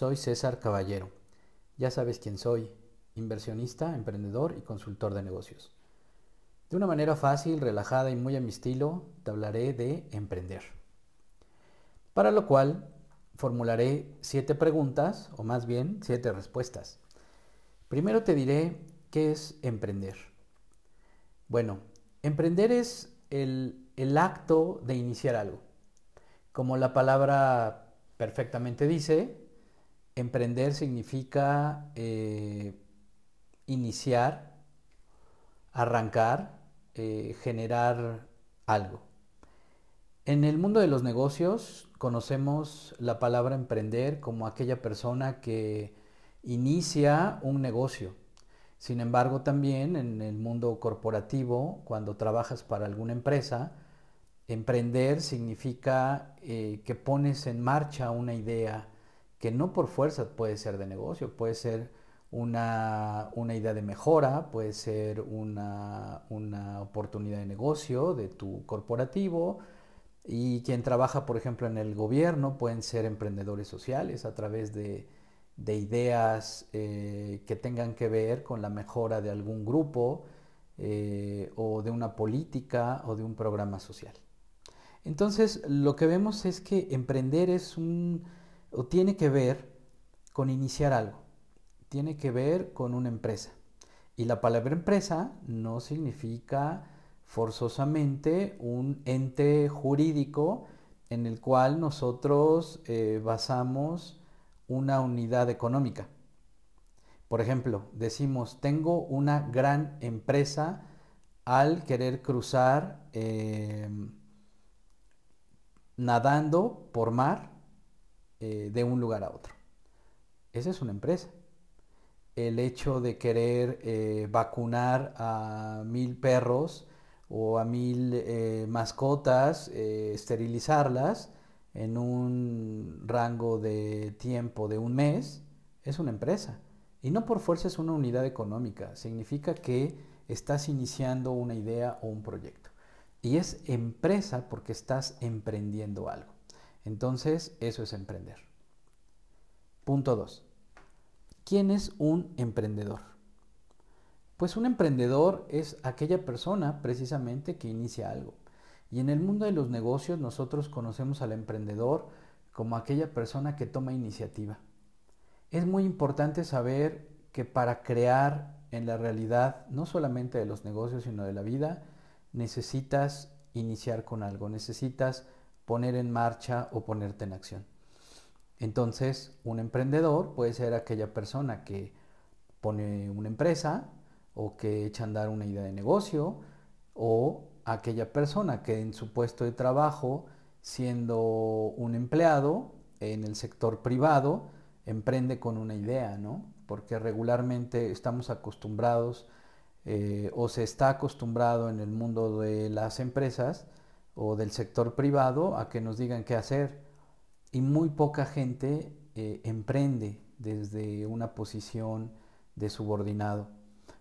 Soy César Caballero. Ya sabes quién soy, inversionista, emprendedor y consultor de negocios. De una manera fácil, relajada y muy a mi estilo, te hablaré de emprender. Para lo cual formularé siete preguntas, o más bien siete respuestas. Primero te diré qué es emprender. Bueno, emprender es el, el acto de iniciar algo. Como la palabra perfectamente dice, emprender significa eh, iniciar, arrancar, eh, generar algo. En el mundo de los negocios conocemos la palabra emprender como aquella persona que inicia un negocio. Sin embargo, también en el mundo corporativo, cuando trabajas para alguna empresa, Emprender significa eh, que pones en marcha una idea que no por fuerza puede ser de negocio, puede ser una, idea de mejora, puede ser una, oportunidad de negocio de tu corporativo y quien trabaja, por ejemplo, en el gobierno pueden ser emprendedores sociales a través de, ideas eh, que tengan que ver con la mejora de algún grupo eh, o de una política o de un programa social. Entonces, lo que vemos es que emprender es un, o tiene que ver con iniciar algo, tiene que ver con una empresa. Y la palabra empresa no significa forzosamente un ente jurídico en el cual nosotros eh, basamos una unidad económica. Por ejemplo, decimos, tengo una gran empresa al querer cruzar eh, nadando por mar eh, de un lugar a otro. Esa es una empresa. El hecho de querer eh, vacunar a mil perros o a mil eh, mascotas, esterilizarlas en un rango de tiempo de un mes, es una empresa. Y no por fuerza es una unidad económica, significa que estás iniciando una idea o un proyecto. Y es empresa porque estás emprendiendo algo. Entonces, eso es emprender. Punto 2. ¿Quién es un emprendedor? Pues un emprendedor es aquella persona precisamente que inicia algo. Y en el mundo de los negocios nosotros conocemos al emprendedor como aquella persona que toma iniciativa. Es muy importante saber que para crear en la realidad, no solamente de los negocios, sino de la vida, necesitas iniciar con algo, necesitas poner en marcha o ponerte en acción. Entonces, un emprendedor puede ser aquella persona que pone una empresa o que echa a andar una idea de negocio o aquella persona que en su puesto de trabajo, siendo un empleado en el sector privado, emprende con una idea, ¿no? Porque regularmente estamos acostumbrados eh, o se está acostumbrado en el mundo de las empresas o del sector privado a que nos digan qué hacer y muy poca gente eh, emprende desde una posición de subordinado.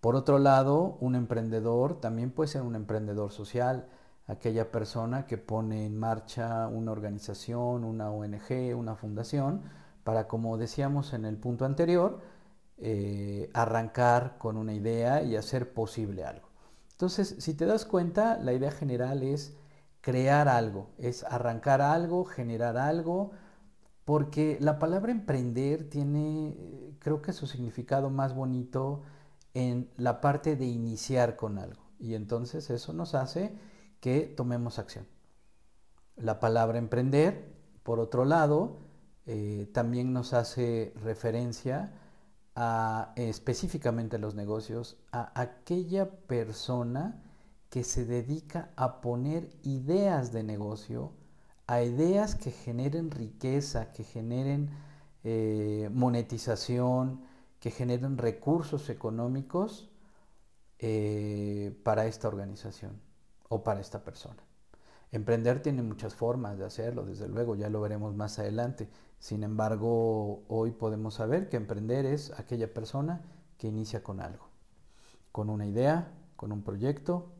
Por otro lado, un emprendedor también puede ser un emprendedor social, aquella persona que pone en marcha una organización, una ONG, una fundación, para, como decíamos en el punto anterior, eh, arrancar con una idea y hacer posible algo. Entonces, si te das cuenta, la idea general es crear algo, es arrancar algo, generar algo, porque la palabra emprender tiene, creo que su significado más bonito en la parte de iniciar con algo. Y entonces eso nos hace que tomemos acción. La palabra emprender, por otro lado, eh, también nos hace referencia específicamente los negocios, a aquella persona que se dedica a poner ideas de negocio, a ideas que generen riqueza, que generen eh, monetización, que generen recursos económicos eh, para esta organización o para esta persona. Emprender tiene muchas formas de hacerlo, desde luego, ya lo veremos más adelante. Sin embargo, hoy podemos saber que emprender es aquella persona que inicia con algo, con una idea, con un proyecto,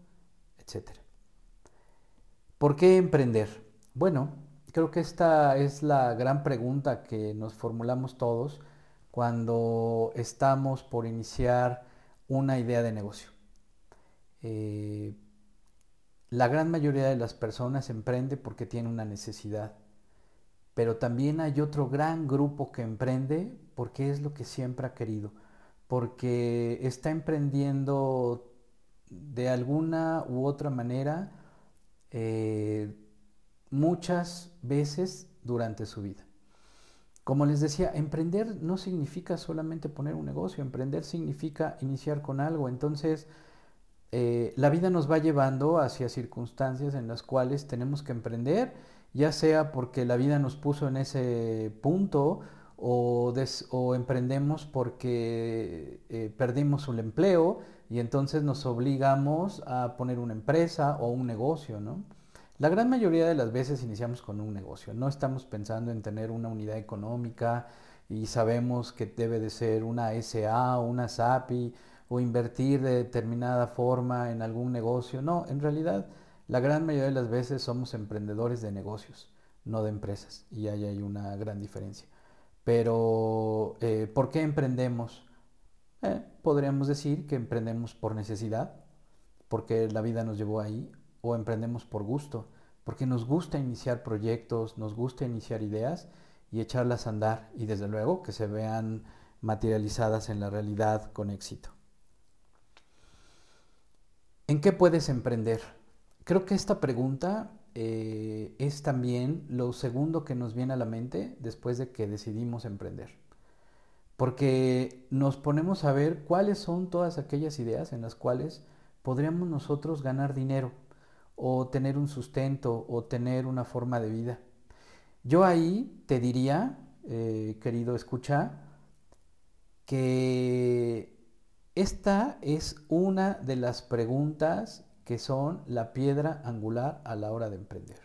¿Por qué emprender? Bueno, creo que esta es la gran pregunta que nos formulamos todos cuando estamos por iniciar una idea de negocio. Eh, la gran mayoría de las personas emprende porque tiene una necesidad, pero también hay otro gran grupo que emprende porque es lo que siempre ha querido, porque está emprendiendo de alguna u otra manera eh, muchas veces durante su vida. Como les decía, emprender no significa solamente poner un negocio, emprender significa iniciar con algo. Entonces, eh, la vida nos va llevando hacia circunstancias en las cuales tenemos que emprender, ya sea porque la vida nos puso en ese punto o, emprendemos porque eh, perdimos un empleo y entonces nos obligamos a poner una empresa o un negocio, ¿no? La gran mayoría de las veces iniciamos con un negocio, no estamos pensando en tener una unidad económica y sabemos que debe de ser una SA o una SAPI o invertir de determinada forma en algún negocio. No, en realidad la gran mayoría de las veces somos emprendedores de negocios, no de empresas, y ahí hay una gran diferencia. Pero, eh, ¿por qué emprendemos? Podríamos decir que emprendemos por necesidad, porque la vida nos llevó ahí, o emprendemos por gusto, porque nos gusta iniciar proyectos, nos gusta iniciar ideas y echarlas a andar y desde luego que se vean materializadas en la realidad con éxito. ¿En qué puedes emprender? Creo que esta pregunta eh, es también lo segundo que nos viene a la mente después de que decidimos emprender. Porque nos ponemos a ver cuáles son todas aquellas ideas en las cuales podríamos nosotros ganar dinero o tener un sustento o tener una forma de vida. Yo ahí te diría, eh, querido escucha, que esta es una de las preguntas que son la piedra angular a la hora de emprender.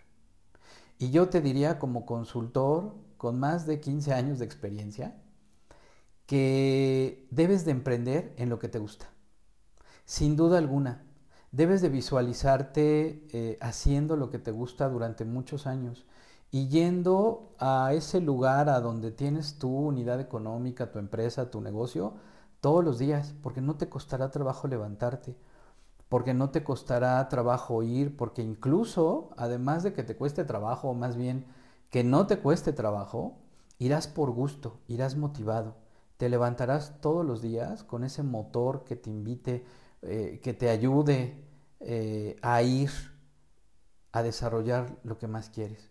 Y yo te diría como consultor con más de 15 años de experiencia que debes de emprender en lo que te gusta. Sin duda alguna, debes de visualizarte eh, haciendo lo que te gusta durante muchos años y yendo a ese lugar a donde tienes tu unidad económica, tu empresa, tu negocio, todos los días, porque no te costará trabajo levantarte, porque no te costará trabajo ir, porque incluso, además de que te cueste trabajo, o más bien que no te cueste trabajo, irás por gusto, irás motivado, te levantarás todos los días con ese motor que te invite, eh, que te ayude eh, a ir a desarrollar lo que más quieres.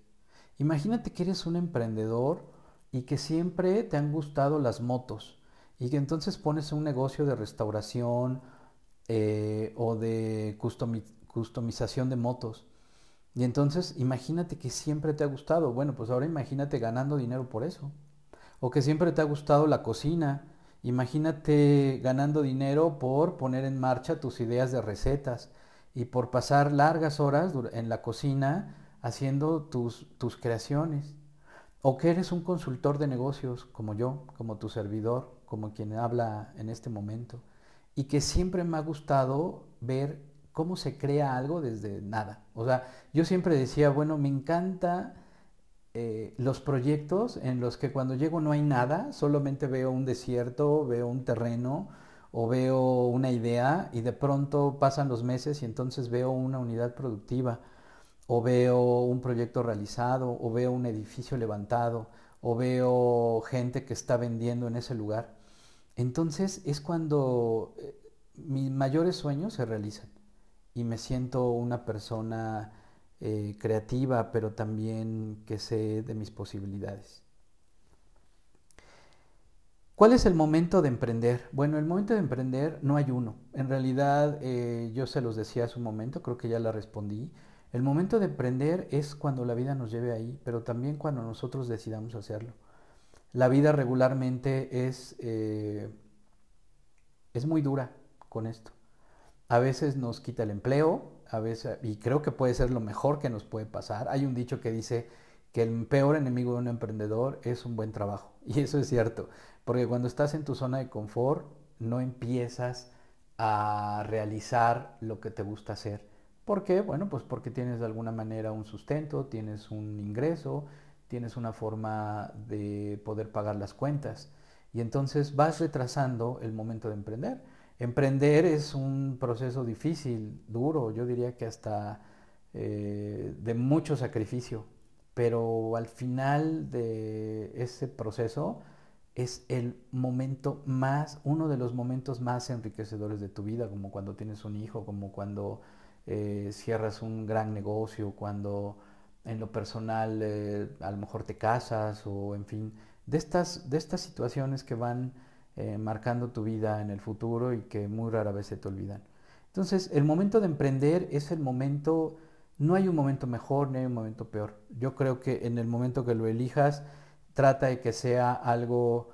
Imagínate que eres un emprendedor y que siempre te han gustado las motos y que entonces pones un negocio de restauración eh, o de customización de motos. Y entonces imagínate que siempre te ha gustado. Bueno, pues ahora imagínate ganando dinero por eso. O que siempre te ha gustado la cocina. Imagínate ganando dinero por poner en marcha tus ideas de recetas y por pasar largas horas en la cocina haciendo tus, tus creaciones. O que eres un consultor de negocios como yo, como tu servidor, como quien habla en este momento. Y que siempre me ha gustado ver cómo se crea algo desde nada. O sea, yo siempre decía, bueno, me encanta eh, los proyectos en los que cuando llego no hay nada, solamente veo un desierto, veo un terreno, o veo una idea y de pronto pasan los meses y entonces veo una unidad productiva o veo un proyecto realizado o veo un edificio levantado o veo gente que está vendiendo en ese lugar. Entonces es cuando eh, mis mayores sueños se realizan y me siento una persona eh, creativa, pero también que sé de mis posibilidades. ¿Cuál es el momento de emprender? Bueno, el momento de emprender no hay uno. En realidad, eh, yo se los decía hace un momento, creo que ya la respondí. El momento de emprender es cuando la vida nos lleve ahí, pero también cuando nosotros decidamos hacerlo. La vida regularmente es, eh, es muy dura con esto. A veces nos quita el empleo, y creo que puede ser lo mejor que nos puede pasar. Hay un dicho que dice que el peor enemigo de un emprendedor es un buen trabajo. Y eso es cierto. Porque cuando estás en tu zona de confort, no empiezas a realizar lo que te gusta hacer. ¿Por qué? Bueno, pues porque tienes de alguna manera un sustento, tienes un ingreso, tienes una forma de poder pagar las cuentas. Y entonces vas retrasando el momento de emprender. Emprender es un proceso difícil, duro, yo diría que hasta eh, de mucho sacrificio, pero al final de ese proceso es el momento más, uno de los momentos más enriquecedores de tu vida, como cuando tienes un hijo, como cuando eh, cierras un gran negocio, cuando en lo personal eh, a lo mejor te casas o en fin, de estas, de estas situaciones que van eh, marcando tu vida en el futuro y que muy rara vez se te olvidan. Entonces, el momento de emprender es el momento, no hay un momento mejor ni hay un momento peor. Yo creo que en el momento que lo elijas, trata de que sea algo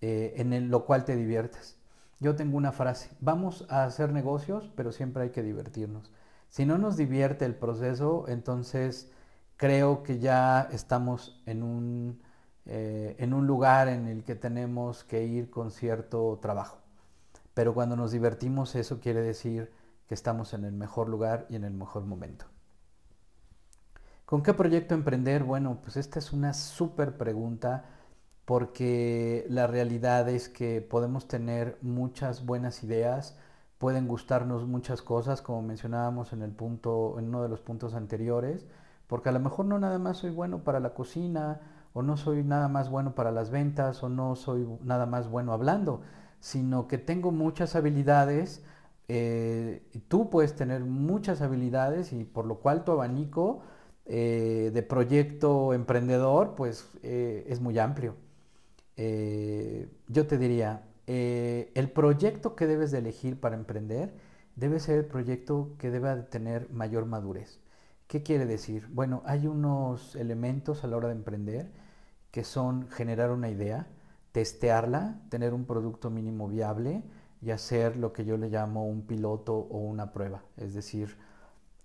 en lo cual te diviertas. Yo tengo una frase, vamos a hacer negocios, pero siempre hay que divertirnos. Si no nos divierte el proceso, entonces creo que ya estamos en un, eh, en un lugar en el que tenemos que ir con cierto trabajo. Pero cuando nos divertimos, eso quiere decir que estamos en el mejor lugar y en el mejor momento. ¿Con qué proyecto emprender? Bueno, pues esta es una súper pregunta porque la realidad es que podemos tener muchas buenas ideas, pueden gustarnos muchas cosas, como mencionábamos en el punto, en uno de los puntos anteriores, porque a lo mejor no nada más soy bueno para la cocina, o no soy nada más bueno para las ventas, o no soy nada más bueno hablando, sino que tengo muchas habilidades. Eh, tú puedes tener muchas habilidades y por lo cual tu abanico eh, de proyecto emprendedor pues eh, es muy amplio. yo te diría, el proyecto que debes de elegir para emprender debe ser el proyecto que deba de tener mayor madurez. ¿Qué quiere decir? Bueno, hay unos elementos a la hora de emprender que son generar una idea, testearla, tener un producto mínimo viable y hacer lo que yo le llamo un piloto o una prueba. Es decir,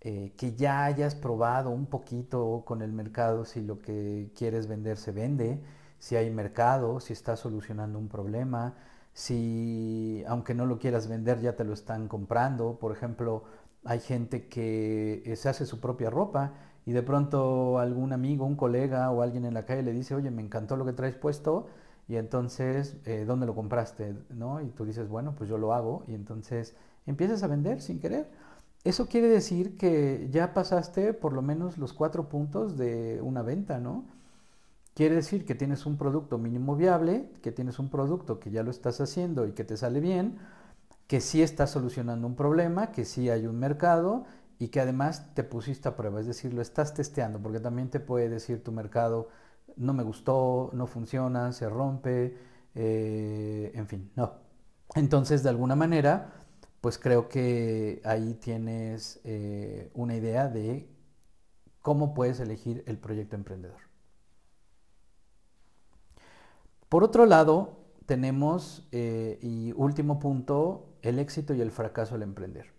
eh, que ya hayas probado un poquito con el mercado si lo que quieres vender se vende, si hay mercado, si está solucionando un problema, si aunque no lo quieras vender ya te lo están comprando. Por ejemplo, hay gente que eh, se hace su propia ropa y de pronto algún amigo, un colega o alguien en la calle le dice, oye, me encantó lo que traes puesto y entonces, eh, ¿dónde lo compraste? ¿No? Y tú dices, bueno, pues yo lo hago y entonces empiezas a vender sin querer. Eso quiere decir que ya pasaste por lo menos los cuatro puntos de una venta, ¿no? Quiere decir que tienes un producto mínimo viable, que tienes un producto que ya lo estás haciendo y que te sale bien, que sí estás solucionando un problema, que sí hay un mercado y que además te pusiste a prueba, es decir, lo estás testeando, porque también te puede decir tu mercado, no me gustó, no funciona, se rompe, eh, en fin, no. Entonces, de alguna manera, pues creo que ahí tienes eh, una idea de cómo puedes elegir el proyecto emprendedor. Por otro lado, tenemos, eh, y último punto, el éxito y el fracaso al emprender.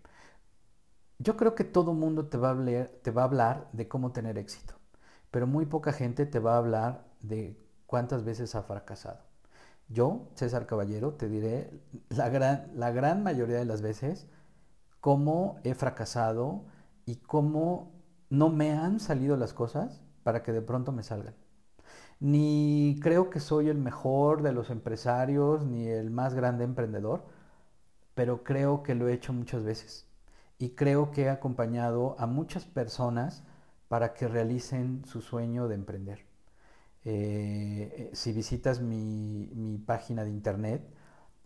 Yo creo que todo mundo te va, a hablar, te va a hablar de cómo tener éxito, pero muy poca gente te va a hablar de cuántas veces ha fracasado. Yo, César Caballero, te diré la gran, la gran mayoría de las veces cómo he fracasado y cómo no me han salido las cosas para que de pronto me salgan ni creo que soy el mejor de los empresarios, ni el más grande emprendedor, pero creo que lo he hecho muchas veces. Y creo que he acompañado a muchas personas para que realicen su sueño de emprender. Eh, si visitas mi, mi página de internet,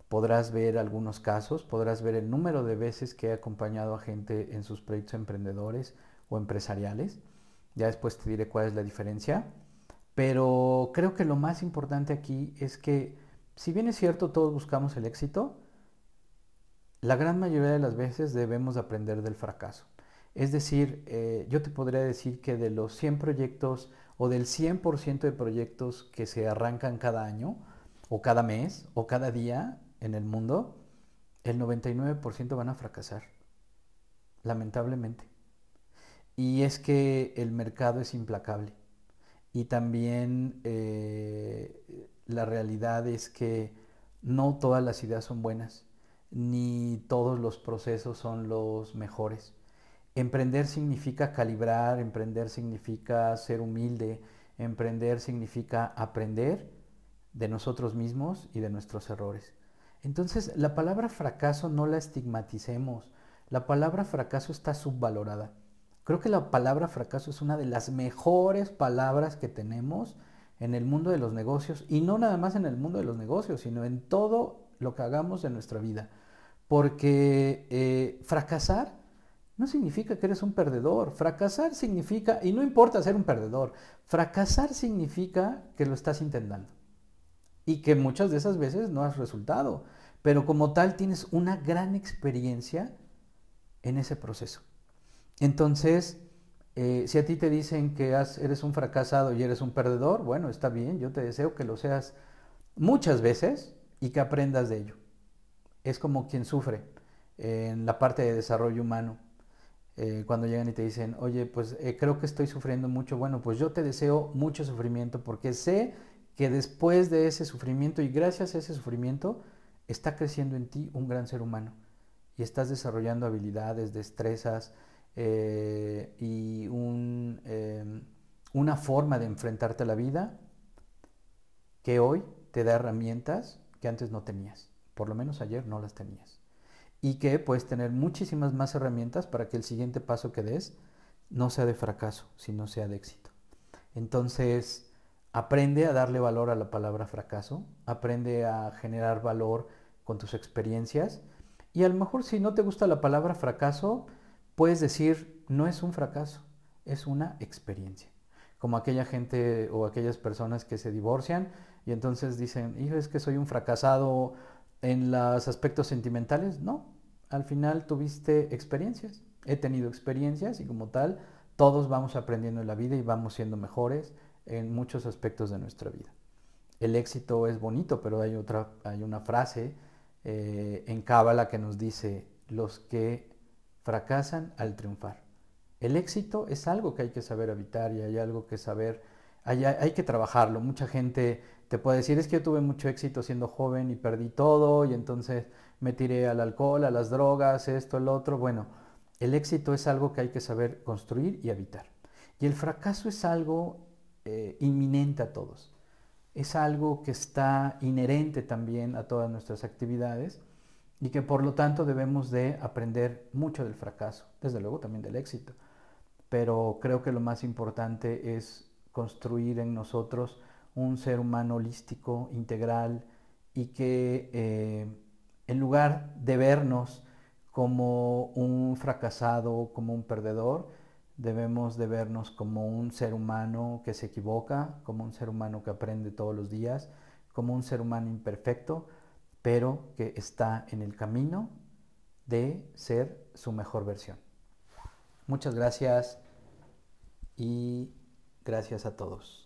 podrás ver algunos casos, podrás ver el número de veces que he acompañado a gente en sus proyectos emprendedores o empresariales. Ya después te diré cuál es la diferencia. Pero creo que lo más importante aquí es que, si bien es cierto, todos buscamos el éxito, la gran mayoría de las veces debemos aprender del fracaso. Es decir, eh, yo te podría decir que de los 100 proyectos o del 100% de proyectos que se arrancan cada año, o cada mes, o cada día en el mundo, el 99% van a fracasar, lamentablemente. Y es que el mercado es implacable. Y también eh, la realidad es que no todas las ideas son buenas, ni todos los procesos son los mejores. Emprender significa calibrar, emprender significa ser humilde, emprender significa aprender de nosotros mismos y de nuestros errores. Entonces, la palabra fracaso no la estigmaticemos. La palabra fracaso está subvalorada. Creo que la palabra fracaso es una de las mejores palabras que tenemos en el mundo de los negocios y no nada más en el mundo de los negocios, sino en todo lo que hagamos en nuestra vida. Porque eh, fracasar no significa que eres un perdedor. Fracasar significa, y no importa ser un perdedor, fracasar significa que lo estás intentando y que muchas de esas veces no has resultado, pero como tal tienes una gran experiencia en ese proceso. Entonces, eh, si a ti te dicen que eres un fracasado y eres un perdedor, bueno, está bien, yo te deseo que lo seas muchas veces y que aprendas de ello. Es como quien sufre en la parte de desarrollo humano. Eh, cuando llegan y te dicen, oye, pues eh, creo que estoy sufriendo mucho, bueno, pues yo te deseo mucho sufrimiento porque sé que después de ese sufrimiento y gracias a ese sufrimiento está creciendo en ti un gran ser humano y estás desarrollando habilidades, destrezas eh, y em, una forma de enfrentarte a la vida que hoy te da herramientas que antes no tenías, por lo menos ayer no las tenías y que puedes tener muchísimas más herramientas para que el siguiente paso que des no sea de fracaso, sino sea de éxito. Entonces, Aprende a darle valor a la palabra fracaso, aprende a generar valor con tus experiencias y a lo mejor si no te gusta la palabra fracaso, puedes decir, no es un fracaso, es una experiencia. Como aquella gente o aquellas personas que se divorcian y entonces dicen, hijo, es que soy un fracasado en los aspectos sentimentales. No, al final tuviste experiencias. He tenido experiencias y como tal, todos vamos aprendiendo en la vida y vamos siendo mejores en muchos aspectos de nuestra vida. El éxito es bonito, pero hay, otra, hay una frase eh, en Cábala que nos dice, los que fracasan al triunfar. El éxito es algo que hay que saber habitar y hay algo que saber, hay, hay que trabajarlo. Mucha gente te puede decir, es que yo tuve mucho éxito siendo joven y perdí todo y entonces me tiré al alcohol, a las drogas, esto, el otro. Bueno, el éxito es algo que hay que saber construir y habitar. Y el fracaso es algo eh, inminente a todos. Es algo que está inherente también a todas nuestras actividades y que por lo tanto debemos de aprender mucho del fracaso, desde luego también del éxito. Pero creo que lo más importante es construir en nosotros un ser humano holístico, integral y que eh, en lugar de vernos como un fracasado, como un perdedor, Debemos de vernos como un ser humano que se equivoca, como un ser humano que aprende todos los días, como un ser humano imperfecto, pero que está en el camino de ser su mejor versión. Muchas gracias y gracias a todos.